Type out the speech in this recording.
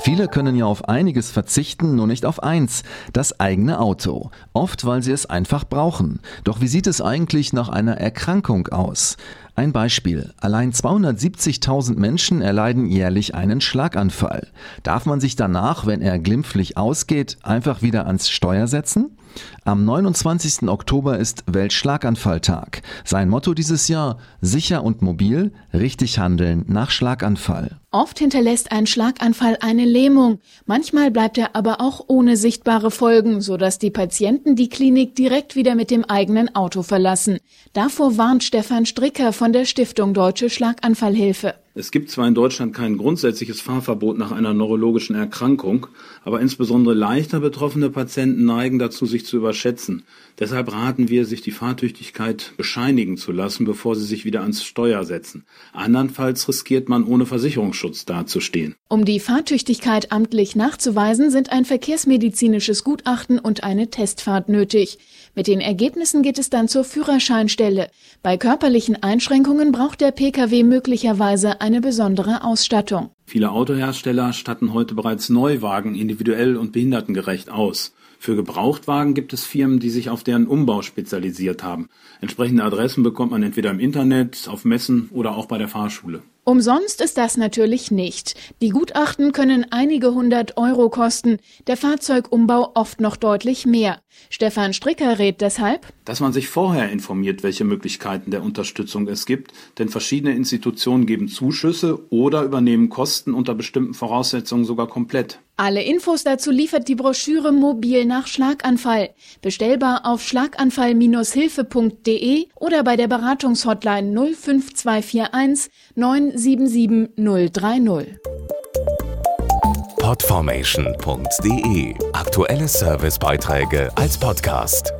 Viele können ja auf einiges verzichten, nur nicht auf eins, das eigene Auto. Oft, weil sie es einfach brauchen. Doch wie sieht es eigentlich nach einer Erkrankung aus? Ein Beispiel. Allein 270.000 Menschen erleiden jährlich einen Schlaganfall. Darf man sich danach, wenn er glimpflich ausgeht, einfach wieder ans Steuer setzen? Am 29. Oktober ist Weltschlaganfalltag. Sein Motto dieses Jahr sicher und mobil, richtig handeln nach Schlaganfall. Oft hinterlässt ein Schlaganfall eine Lähmung. Manchmal bleibt er aber auch ohne sichtbare Folgen, sodass die Patienten die Klinik direkt wieder mit dem eigenen Auto verlassen. Davor warnt Stefan Stricker von der Stiftung Deutsche Schlaganfallhilfe. Es gibt zwar in Deutschland kein grundsätzliches Fahrverbot nach einer neurologischen Erkrankung, aber insbesondere leichter betroffene Patienten neigen dazu, sich zu überschätzen. Deshalb raten wir, sich die Fahrtüchtigkeit bescheinigen zu lassen, bevor sie sich wieder ans Steuer setzen. Andernfalls riskiert man ohne Versicherungsschutz dazustehen. Um die Fahrtüchtigkeit amtlich nachzuweisen, sind ein verkehrsmedizinisches Gutachten und eine Testfahrt nötig. Mit den Ergebnissen geht es dann zur Führerscheinstelle. Bei körperlichen Einschränkungen braucht der Pkw möglicherweise eine besondere Ausstattung. Viele Autohersteller statten heute bereits Neuwagen individuell und behindertengerecht aus. Für Gebrauchtwagen gibt es Firmen, die sich auf deren Umbau spezialisiert haben. Entsprechende Adressen bekommt man entweder im Internet, auf Messen oder auch bei der Fahrschule. Umsonst ist das natürlich nicht. Die Gutachten können einige hundert Euro kosten, der Fahrzeugumbau oft noch deutlich mehr. Stefan Stricker rät deshalb, dass man sich vorher informiert, welche Möglichkeiten der Unterstützung es gibt, denn verschiedene Institutionen geben Zuschüsse oder übernehmen Kosten unter bestimmten Voraussetzungen sogar komplett. Alle Infos dazu liefert die Broschüre Mobil nach Schlaganfall. Bestellbar auf schlaganfall-hilfe.de oder bei der Beratungshotline 05241 977 030. Podformation.de Aktuelle Servicebeiträge als Podcast.